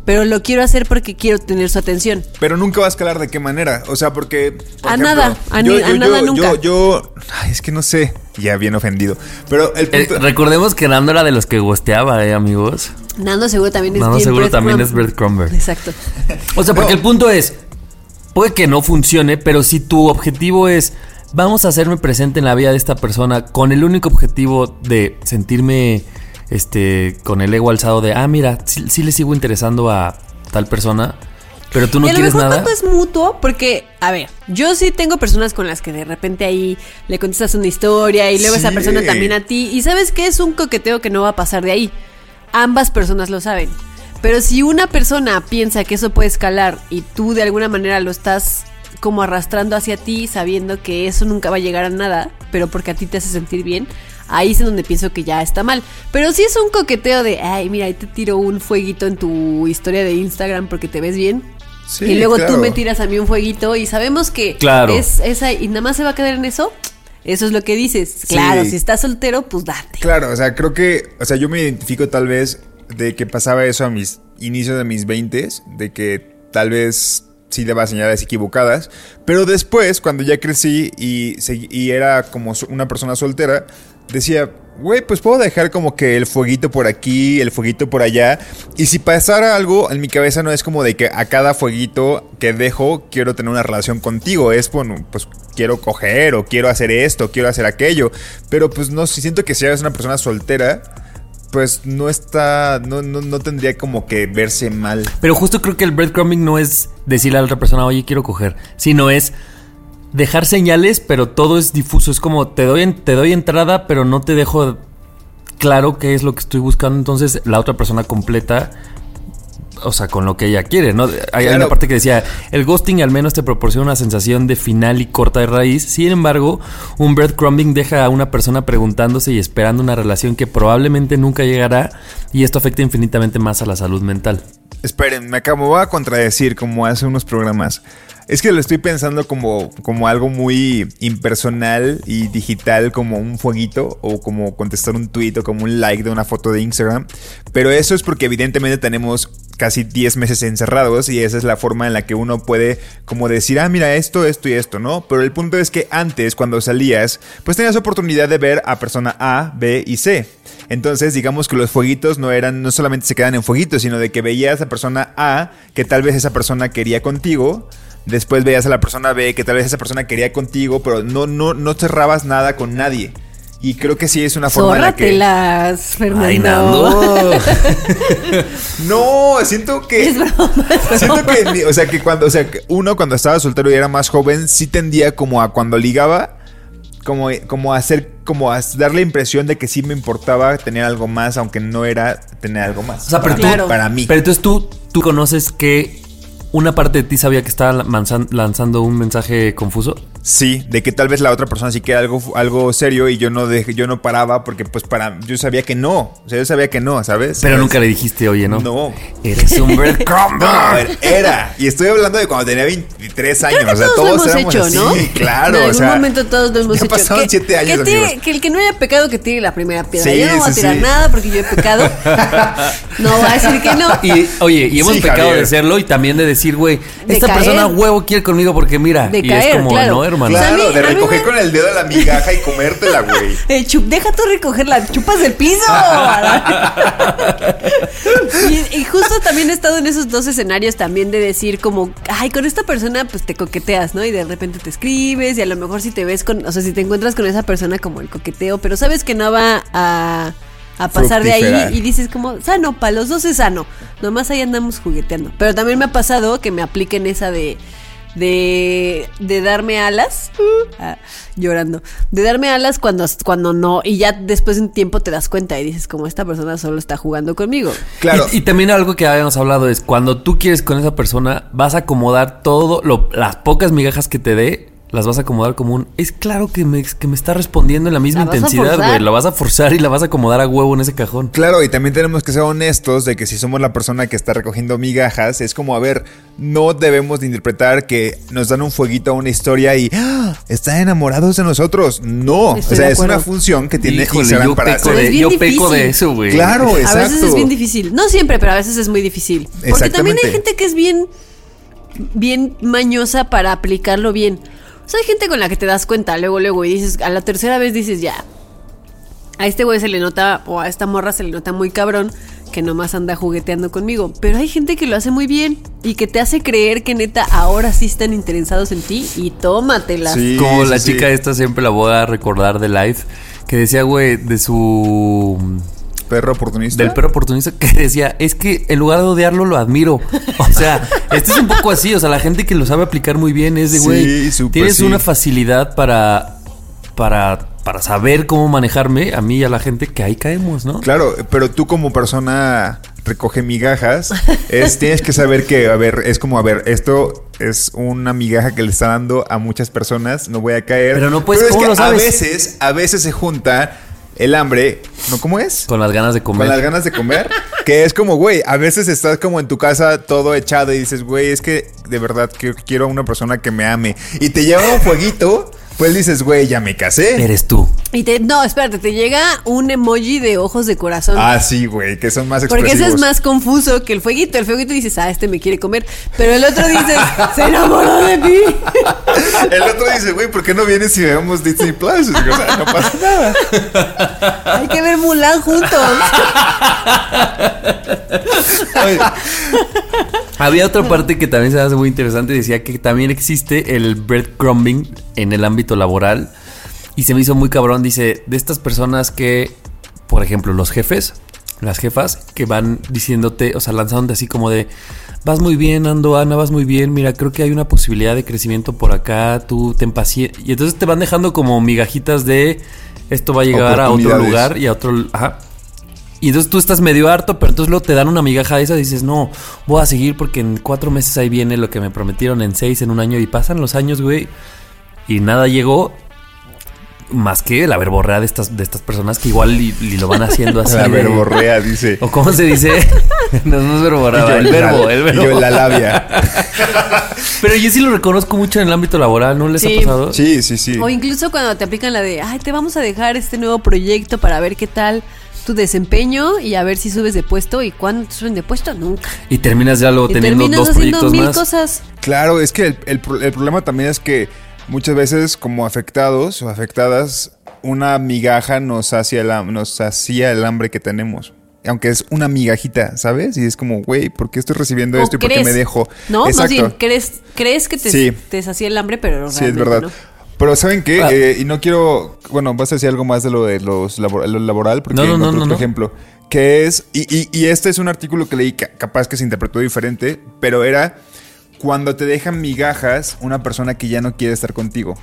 pero lo quiero hacer porque quiero tener su atención. Pero nunca va a escalar de qué manera. O sea, porque. por A nada, a ni- a nada nunca. Yo, yo. Ay, es que no sé. Ya bien ofendido. Pero el Eh, punto. recordemos que Nando era de los que gosteaba, ¿eh, amigos? Nando seguro también es Nando bien seguro también es breadcrumber. Exacto. O sea, porque el punto es, puede que no funcione, pero si tu objetivo es, vamos a hacerme presente en la vida de esta persona con el único objetivo de sentirme, este, con el ego alzado de, ah, mira, sí, sí le sigo interesando a tal persona, pero tú no y a lo mejor nada. es mutuo, porque, a ver, yo sí tengo personas con las que de repente ahí le contestas una historia y luego esa persona también a ti. Y sabes que es un coqueteo que no va a pasar de ahí. Ambas personas lo saben. Pero si una persona piensa que eso puede escalar y tú de alguna manera lo estás como arrastrando hacia ti sabiendo que eso nunca va a llegar a nada, pero porque a ti te hace sentir bien, ahí es en donde pienso que ya está mal. Pero si es un coqueteo de, ay, mira, ahí te tiro un fueguito en tu historia de Instagram porque te ves bien, Sí, y luego claro. tú me tiras a mí un fueguito y sabemos que Claro. es esa y nada más se va a quedar en eso. Eso es lo que dices. Claro, si estás soltero, pues date. Claro, o sea, creo que, o sea, yo me identifico tal vez de que pasaba eso a mis inicios de mis 20 de que tal vez sí daba señales equivocadas, pero después, cuando ya crecí y, y era como una persona soltera, decía, güey, pues puedo dejar como que el fueguito por aquí, el fueguito por allá, y si pasara algo, en mi cabeza no es como de que a cada fueguito que dejo quiero tener una relación contigo, es bueno, pues quiero coger o quiero hacer esto, quiero hacer aquello, pero pues no, si siento que si eres una persona soltera, pues no está, no, no, no tendría como que verse mal. Pero justo creo que el breadcrumbing no es decirle a la otra persona, oye, quiero coger, sino es dejar señales, pero todo es difuso. Es como te doy, te doy entrada, pero no te dejo claro qué es lo que estoy buscando. Entonces la otra persona completa, o sea, con lo que ella quiere, ¿no? Hay, Claro. una parte que decía, el ghosting al menos te proporciona una sensación de final y corta de raíz. Sin embargo, un breadcrumbing deja a una persona preguntándose y esperando una relación que probablemente nunca llegará y esto afecta infinitamente más a la salud mental. Esperen, me acabo a contradecir como hace unos programas. Es que lo estoy pensando como, como algo muy impersonal y digital, como un fueguito o como contestar un tweet o como un like de una foto de Instagram. Pero eso es porque evidentemente tenemos casi 10 meses encerrados y esa es la forma en la que uno puede como decir, ah, mira esto, esto y esto, ¿no? Pero el punto es que antes, cuando salías, pues tenías oportunidad de ver a persona A, B y C. Entonces, digamos que los fueguitos no eran, no solamente se quedan en fueguitos, sino de que veías a persona A, que tal vez esa persona quería contigo. Después veías a la persona B, que tal vez esa persona quería contigo, pero no, no, no cerrabas nada con nadie. Y creo que sí es una forma en la que. Zórratelas, Fernando. Ay. No, siento que. Es broma, es Siento que, o sea, que cuando, o sea, que uno cuando estaba soltero y era más joven, sí tendía como a cuando ligaba, como, como a ser como a dar la impresión de que sí me importaba tener algo más, aunque no era tener algo más. O sea, pero para, tú, para mí. Pero entonces tú, tú conoces que una parte de ti sabía que estaba lanzan- lanzando un mensaje confuso. Sí, de que tal vez la otra persona sí que algo, algo serio y yo no dejé, yo no paraba porque pues para yo sabía que no, o sea, yo sabía que no, ¿sabes? Pero ¿Sabes? nunca le dijiste, oye, ¿no? No. Eres un breadcrumb. No, a ver, era. Y estoy hablando de cuando tenía 23 años. Creo que o sea, todos, todos lo hemos hecho, así, ¿no? Claro, En o algún sea. momento todos lo hemos ya hecho. pasaron Que- 7 años, que, tire- que el que no haya pecado, que tire la primera piedra. Sí, yo no voy a tirar sí. nada porque yo he pecado. no voy a decir que no. Y, oye, y hemos Sí, pecado Javier. de serlo y también de decir, güey, De esta caer. persona huevo quiere conmigo porque mira. De y caer, es como, claro. no, O sea, Claro, mí- de recoger me- con el dedo la migaja y comértela, güey. Eh, chup, deja tú recogerla, chupas el piso. y, y justo también he estado en esos dos escenarios también de decir como, ay, con esta persona pues te coqueteas, ¿no? Y de repente te escribes y a lo mejor si te ves con, o sea, si te encuentras con esa persona como el coqueteo, pero sabes que no va a, a pasar de ahí y dices como, sano, para los dos es sano. Nomás ahí andamos jugueteando. Pero también me ha pasado que me apliquen esa de... De, de darme alas, ah, llorando, de darme alas cuando, cuando no, y ya después de un tiempo te das cuenta y dices como esta persona solo está jugando conmigo. Claro. Y, y también algo que habíamos hablado es cuando tú quieres con esa persona, vas a acomodar todo, lo- las pocas migajas que te dé, las vas a acomodar como un. Es claro que me, que me está respondiendo en la misma La a intensidad, güey. La vas a forzar y la vas a acomodar a huevo en ese cajón. Claro, y también tenemos que ser honestos de que si somos la persona que está recogiendo migajas, es como, a ver, no debemos de interpretar que nos dan un fueguito a una historia y ¡ah! están enamorados de nosotros. No, Estoy o sea, es una función que tiene Híjole, Instagram yo para peco, de, yo peco de eso, güey. Claro, A exacto. veces es bien difícil. No siempre, pero a veces es muy difícil. Porque también hay gente que es bien, bien mañosa para aplicarlo bien. O sea, hay gente con la que te das cuenta luego, luego, y dices, a la tercera vez dices, ya. A este güey se le nota, o a esta morra se le nota muy cabrón, que nomás anda jugueteando conmigo. Pero hay gente que lo hace muy bien y que te hace creer que neta ahora sí están interesados en ti y tómatelas. Sí, Como la sí. chica esta siempre la voy a recordar de live, que decía, güey, de su Perro oportunista. del perro oportunista que decía, es que en lugar de odiarlo, lo admiro. O sea, este es un poco así. O sea, la gente que lo sabe aplicar muy bien es de, Sí, güey, súper tienes sí. una facilidad para, para, para saber cómo manejarme a mí y a la gente que ahí caemos, ¿no? Claro, pero tú como persona recoge migajas, es, tienes que saber que, a ver, es como, a ver, esto es una migaja que le está dando a muchas personas, no voy a caer. Pero no puedes, Pero es ¿cómo que lo sabes? A veces, a veces se junta el hambre, ¿no? ¿Cómo es? Con las ganas de comer. Con las ganas de comer. que es como, güey, a veces estás como en tu casa todo echado y dices, güey, es que de verdad que quiero a una persona que me ame. Y te lleva un fueguito, pues dices, güey, ya me casé. Eres tú. Y te, no, espérate, te llega un emoji de ojos de corazón. Ah, sí, güey, que son más Porque expresivos. ese es más confuso que el fueguito. El fueguito dices, ah, este me quiere comer. Pero el otro dices, se enamoró de mí. Dice, güey, ¿por qué no vienes y veamos Disney Plus? Y digo, o sea, no pasa nada. Hay que ver Mulan juntos. Había otra parte que también se hace muy interesante. Decía que también existe el breadcrumbing en el ámbito laboral. Y se me hizo muy cabrón. Dice, de estas personas que, por ejemplo, los jefes, las jefas, que van diciéndote, o sea, lanzándote así como de, vas muy bien, Ando, Ana, vas muy bien. Mira, creo que hay una posibilidad de crecimiento por acá. Tú ten paciencia. Y entonces te van dejando como migajitas de, esto va a llegar a otro lugar y a otro... Ajá. Y entonces tú estás medio harto, pero entonces luego te dan una migaja de esa y dices, no, voy a seguir porque en cuatro meses ahí viene lo que me prometieron en seis, en un año. Y pasan los años, güey. Y nada llegó. Más que la verborrea de estas, de estas personas que igual y, y lo van haciendo así. la de- verborrea, dice. ¿O cómo se dice? no, no es verborrea, el la- verbo, el y verbo. yo la labia. Pero yo sí lo reconozco mucho en el ámbito laboral, ¿no les Sí. ha pasado? Sí, sí, sí. O incluso cuando te aplican la de, ay, te vamos a dejar este nuevo proyecto para ver qué tal tu desempeño y a ver si subes de puesto. ¿Y cuándo te suben de puesto? Nunca. Y terminas ya luego Y teniendo terminas dos haciendo proyectos mil más. cosas. Claro, es que el, el problema también es que muchas veces como afectados o afectadas, una migaja nos hacía el, nos hacía el hambre que tenemos. Aunque es una migajita, ¿sabes? Y es como, güey, ¿por qué estoy recibiendo esto y por qué me dejo? No, más Exacto. bien, crees, crees que te, Sí. te sacía el hambre, pero Sí, es verdad. no. Pero ¿saben qué? Ah. Eh, y no quiero... Bueno, vas a decir algo más de lo de los labor- lo laboral, porque No, no, no, no, otro no. ejemplo. Que es... Y, y- y este es un artículo que leí, ca- capaz que se interpretó diferente, pero era cuando te dejan migajas una persona que ya no quiere estar contigo.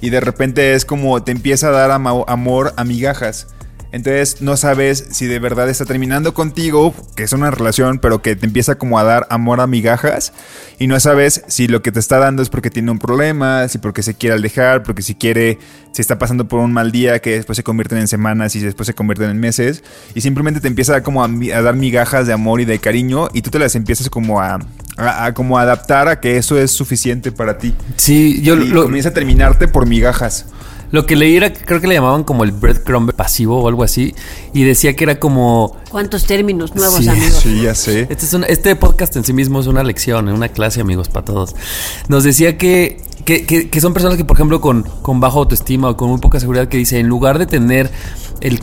y de repente es como te empieza a dar amor a migajas. Entonces no sabes si de verdad está terminando contigo, que es una relación, pero que te empieza como a dar amor a migajas. Y no sabes si lo que te está dando es porque tiene un problema, si porque se quiere alejar, porque si quiere, si está pasando por un mal día que después se convierten en semanas y después se convierten en meses. Y simplemente te empieza a, como a, dar migajas de amor y de cariño y tú te las empiezas como a, a- a como adaptar a que eso es suficiente para ti. Sí, yo y lo, comienza a terminarte por migajas. Lo que leí era, creo que le llamaban como el breadcrumb pasivo o algo así. Y decía que era como ¿Cuántos términos nuevos, Sí, amigos? Sí, ya sé. Este, es un- este podcast en sí mismo es una lección, una clase, amigos, para todos. Nos decía que, que, que- que son personas que, por ejemplo, con, con baja autoestima o con muy poca seguridad, que dice, en lugar de tener el,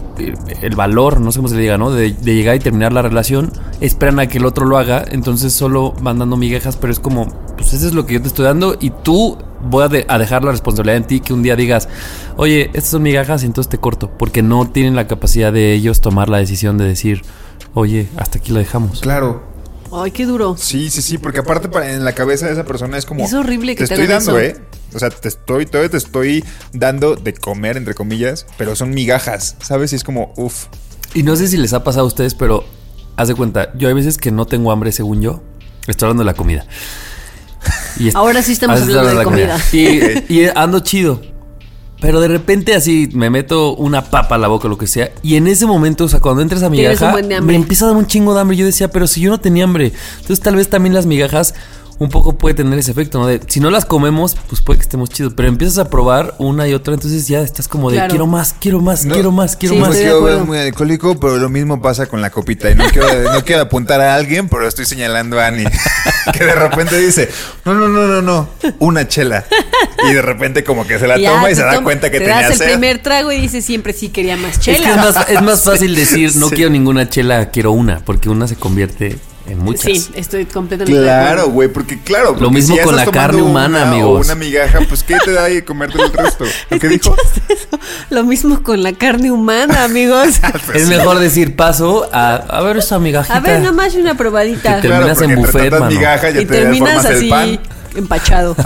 el valor, no sé cómo se le diga, ¿no? De, de llegar y terminar la relación, esperan a que el otro lo haga, entonces solo van dando migajas, pero es como, pues eso es lo que yo te estoy dando y tú voy a, de- a dejar la responsabilidad en ti que un día digas, oye, estas son migajas y entonces te corto, porque no tienen la capacidad de ellos tomar la decisión de decir, oye, hasta aquí lo dejamos. Claro. Ay, qué duro. Sí, sí, sí, porque aparte para- en la cabeza de esa persona es como... Es horrible que te te estoy dando, eso. ¿eh? O sea, te estoy, todavía te estoy dando de comer, entre comillas, pero son migajas, ¿sabes? Y es como, uff. Y no sé si les ha pasado a ustedes, pero haz de cuenta, yo hay veces que no tengo hambre según yo. Estoy hablando de la comida. Y est- Ahora sí estamos hablando de comida. Y, y ando chido. Pero de repente así me meto una papa a la boca o lo que sea. Y en ese momento, o sea, cuando entras a migaja, me empieza a dar un chingo de hambre. Yo decía, pero si yo no tenía hambre. Entonces tal vez también las migajas un poco puede tener ese efecto, ¿no? De si no las comemos, pues puede que estemos chidos. Pero empiezas a probar una y otra, entonces ya estás como de Claro. quiero más, quiero más, No, quiero más, quiero sí, No más. quiero acuerdo. muy alcohólico, pero lo mismo pasa con la copita. Y no quiero, no quiero apuntar a alguien, pero estoy señalando a Annie. Que de repente dice, no, no, no, no, no, una chela. Y de repente como que se la Ya, toma y se da cuenta que te tenía das el sed. primer trago y dices siempre sí quería más Es que chela. es más, es más fácil decir no Sí. quiero ninguna chela, quiero una, porque una se convierte en muchas. Sí, estoy completamente Claro, güey, porque claro. porque mismo si con la carne humana, una, amigos. O una migaja, pues ¿qué te da de comerte el resto? ¿Qué dijo? ¿Escuchaste eso? Lo mismo con la carne humana, amigos. Pues Es sí. mejor decir paso a, a ver esa migajita. A ver, nomás una probadita. Que te- Claro, terminas porque en buffet, mano. ya y te terminas así pan. empachado.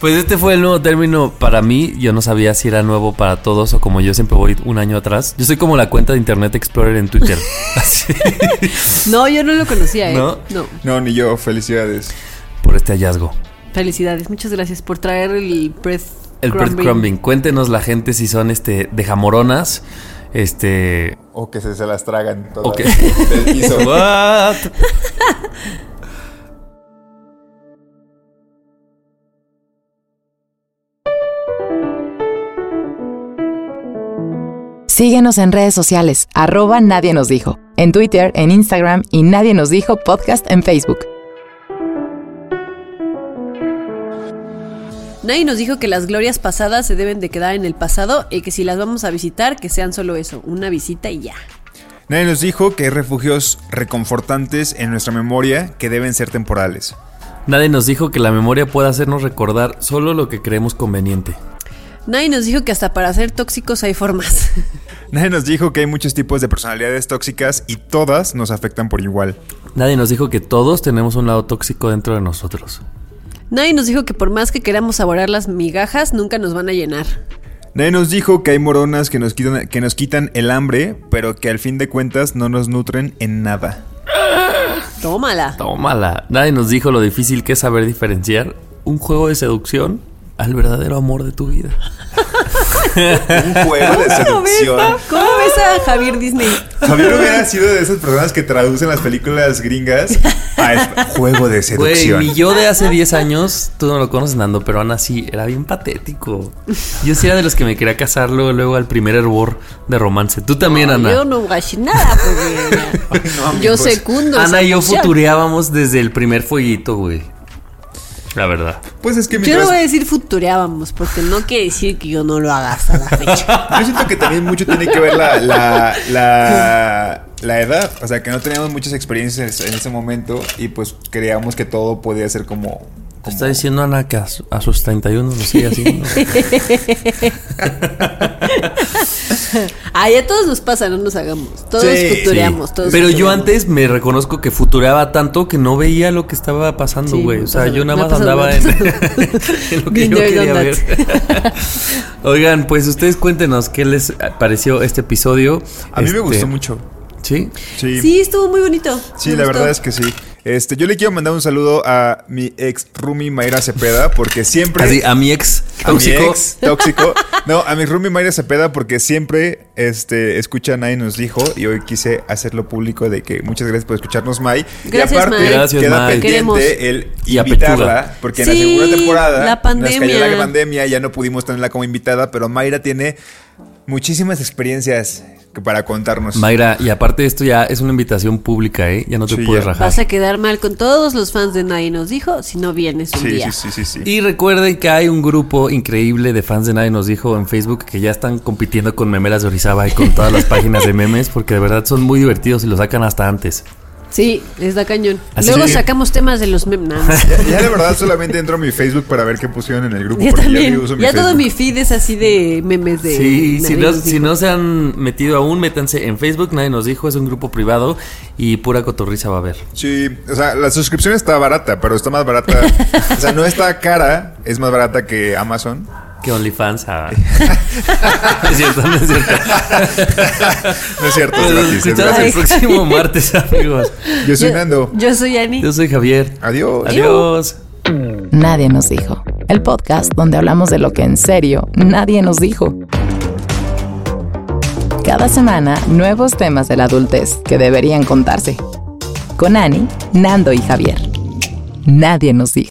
Pues este fue el nuevo término para mí. Yo no sabía si era nuevo para todos o como yo siempre voy un año atrás. Yo soy como la cuenta de Internet Explorer en Twitter. Así, No, yo no lo conocía, ¿eh? ¿No? No. No, ni yo, felicidades. por este hallazgo. Felicidades. Muchas gracias por traer el breath El breadcrumbing. Cuéntenos la gente si son este de jamoronas. Este. O que se, se las tragan todas Ok. del piso. What? Síguenos en redes sociales, arroba Nadie nos dijo, en Twitter, en Instagram y Nadie nos dijo podcast en Facebook. Nadie nos dijo que las glorias pasadas se deben de quedar en el pasado y que si las vamos a visitar, que sean solo eso, una visita y ya. Nadie nos dijo que hay refugios reconfortantes en nuestra memoria que deben ser temporales. Nadie nos dijo que la memoria puede hacernos recordar solo lo que creemos conveniente. Nadie nos dijo que hasta para ser tóxicos hay formas. Nadie nos dijo que hay muchos tipos de personalidades tóxicas y todas nos afectan por igual. Nadie nos dijo que todos tenemos un lado tóxico dentro de nosotros. Nadie nos dijo que por más que queramos saborear las migajas, nunca nos van a llenar. Nadie nos dijo que hay moronas que nos quitan, que nos quitan el hambre, pero que al fin de cuentas no nos nutren en nada. Tómala. Tómala. Nadie nos dijo lo difícil que es saber diferenciar un juego de seducción al verdadero amor de tu vida. Un juego de seducción. ¿Cómo ves a Javier Disney? Javier hubiera sido de esas personas que traducen las películas gringas a juego de Güey, seducción. mi yo de hace 10 años, tú no lo conoces, Nando, pero aún así era bien patético. Yo sí era de los que me quería casar luego, luego al primer hervor de romance. Tú también, Ana. Yo no decir nada porque No, yo secundo. Ana esa y yo futureábamos desde el primer fueguito, güey. La verdad. Pues es que Yo no mientras- voy a decir futureábamos porque no quiere decir que yo no lo haga hasta la fecha. Yo siento que también mucho tiene que ver la, la, la, la edad. O sea, que no teníamos muchas experiencias en ese momento y pues creíamos que todo podía ser como... Está diciendo Ana que a, su- a sus 31 lo sigue haciendo. Ay, a todos nos pasa, no nos hagamos. Todos Sí. futureamos, todos Pero yo antes me reconozco que futuraba tanto que no veía lo que estaba pasando, güey. o sea, pasa- yo nada más andaba en, lo que yo quería ver. Oigan, pues ustedes cuéntenos qué les pareció este episodio. A mí me Este, gustó mucho. ¿Sí? Sí. Sí, estuvo muy bonito. Sí, Me la gustó. verdad es que sí. Este, yo le quiero mandar un saludo a mi ex Rumi Mayra Cepeda porque siempre Así, a mi ex a mi tóxico. ex tóxico. No, a mi Rumi Mayra Cepeda porque siempre este escucha Nadie nos dijo y hoy quise hacerlo público de que muchas gracias por escucharnos May. Gracias, y aparte May. Gracias, queda May. Queremos. pendiente el Y a invitarla porque en la segunda temporada la nos cayó pandemia. la pandemia, ya no pudimos tenerla como invitada, pero Mayra tiene muchísimas experiencias que para contarnos. Mayra, y aparte esto ya es una invitación pública, ¿eh? Ya no te Sí, puedes ya. rajar. Vas a quedar mal con todos los fans de Nadie nos dijo si no vienes un Sí, día. sí, sí, sí, sí. Y recuerden que hay un grupo increíble de fans de Nadie nos dijo en Facebook que ya están compitiendo con Memelas de Orizaba y con todas las páginas de memes porque de verdad son muy divertidos y lo sacan hasta antes. Sí, les da cañón. Así Luego sacamos temas de los memes. Ya, ya de verdad solamente entro a mi Facebook para ver qué pusieron en el grupo. Ya también. uso mi Ya todo mi feed es así de memes de. Sí, si no se han metido aún, métanse en Facebook, Nadie nos dijo, es un grupo privado y pura cotorriza va a haber. Sí, o sea, la suscripción está barata, pero está más barata. o sea, no está cara, es más barata que Amazon. Que OnlyFans. ah. no es cierto, no es cierto. No es cierto, es Nos es escuchamos el próximo martes, amigos. Yo soy Nando. Yo soy Ani. Yo soy Javier. Adiós. Adiós. Nadie nos dijo. El podcast donde hablamos de lo que en serio nadie nos dijo. Cada semana, nuevos temas de la adultez que deberían contarse. Con Ani, Nando y Javier. Nadie nos dijo.